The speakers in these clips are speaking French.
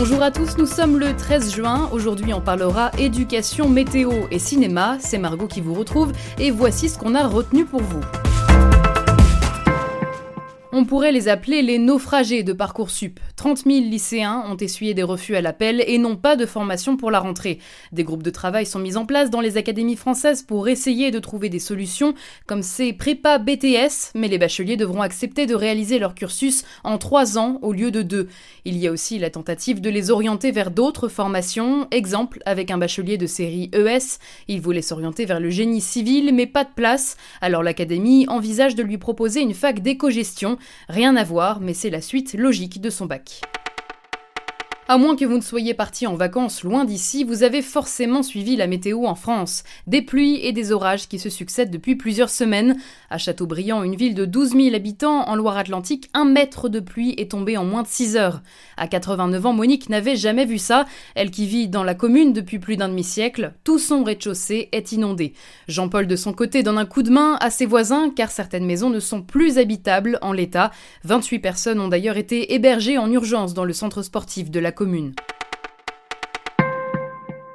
Bonjour à tous, nous sommes le 13 juin. Aujourd'hui, on parlera éducation, météo et cinéma. C'est Margot qui vous retrouve et voici ce qu'on a retenu pour vous. On pourrait les appeler les naufragés de Parcoursup. 30 000 lycéens ont essuyé des refus à l'appel et n'ont pas de formation pour la rentrée. Des groupes de travail sont mis en place dans les académies françaises pour essayer de trouver des solutions, comme ces prépa BTS, mais les bacheliers devront accepter de réaliser leur cursus en 3 ans au lieu de 2. Il y a aussi la tentative de les orienter vers d'autres formations, exemple avec un bachelier de série ES, il voulait s'orienter vers le génie civil mais pas de place, alors l'académie envisage de lui proposer une fac d'éco-gestion Rien à voir, mais c'est la suite logique de son bac. À moins que vous ne soyez parti en vacances loin d'ici, vous avez forcément suivi la météo en France. Des pluies et des orages qui se succèdent depuis plusieurs semaines. À Châteaubriand, une ville de 12 000 habitants en Loire-Atlantique, un mètre de pluie est tombé en moins de 6 heures. À 89 ans, Monique n'avait jamais vu ça. Elle qui vit dans la commune depuis plus d'un demi-siècle, tout son rez-de-chaussée est inondé. Jean-Paul de son côté donne un coup de main à ses voisins car certaines maisons ne sont plus habitables en l'état. 28 personnes ont d'ailleurs été hébergées en urgence dans le centre sportif de la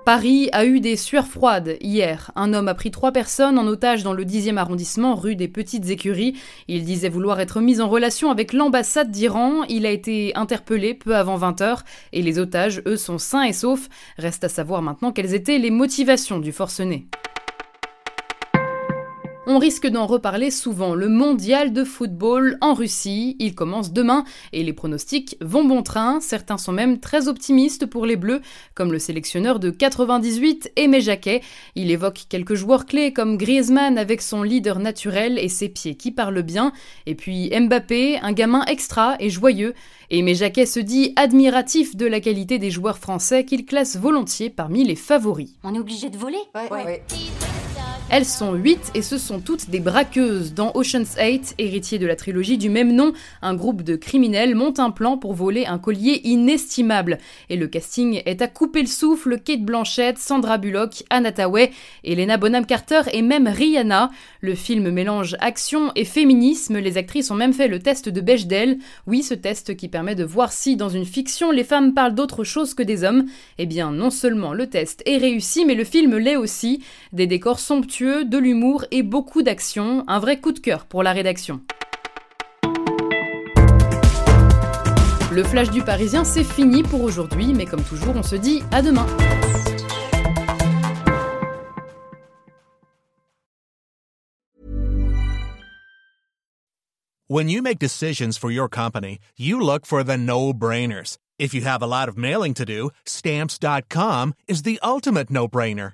Paris a eu des sueurs froides hier. Un homme a pris trois personnes en otage dans le 10e arrondissement, rue des Petites Écuries. Il disait vouloir être mis en relation avec l'ambassade d'Iran. Il a été interpellé peu avant 20h et les otages, eux, sont sains et saufs. Reste à savoir maintenant quelles étaient les motivations du forcené. On risque d'en reparler souvent. Le mondial de football en Russie, il commence demain et les pronostics vont bon train. Certains sont même très optimistes pour les Bleus, comme le sélectionneur de 98, Aimé Jacquet. Il évoque quelques joueurs clés comme Griezmann avec son leader naturel et ses pieds qui parlent bien. Et puis Mbappé, un gamin extra et joyeux. Aimé Jacquet se dit admiratif de la qualité des joueurs français qu'il classe volontiers parmi les favoris. On est obligé de voler? Ouais. Elles sont huit et ce sont toutes des braqueuses. Dans Ocean's 8, héritier de la trilogie du même nom, un groupe de criminels monte un plan pour voler un collier inestimable. Et le casting est à couper le souffle Kate Blanchett, Sandra Bullock, Anna Tawai, Elena Bonham Carter et même Rihanna. Le film mélange action et féminisme. Les actrices ont même fait le test de Bechdel. Oui, ce test qui permet de voir si, dans une fiction, les femmes parlent d'autre chose que des hommes. Eh bien, non seulement le test est réussi, mais le film l'est aussi. Des décors somptueux de l'humour et beaucoup d'action, un vrai coup de cœur pour la rédaction. Le flash du Parisien, c'est fini pour aujourd'hui, mais comme toujours, on se dit à demain. When you make decisions for your company, you look for the no-brainers. If you have a lot of mailing to do, stamps.com is the ultimate no-brainer.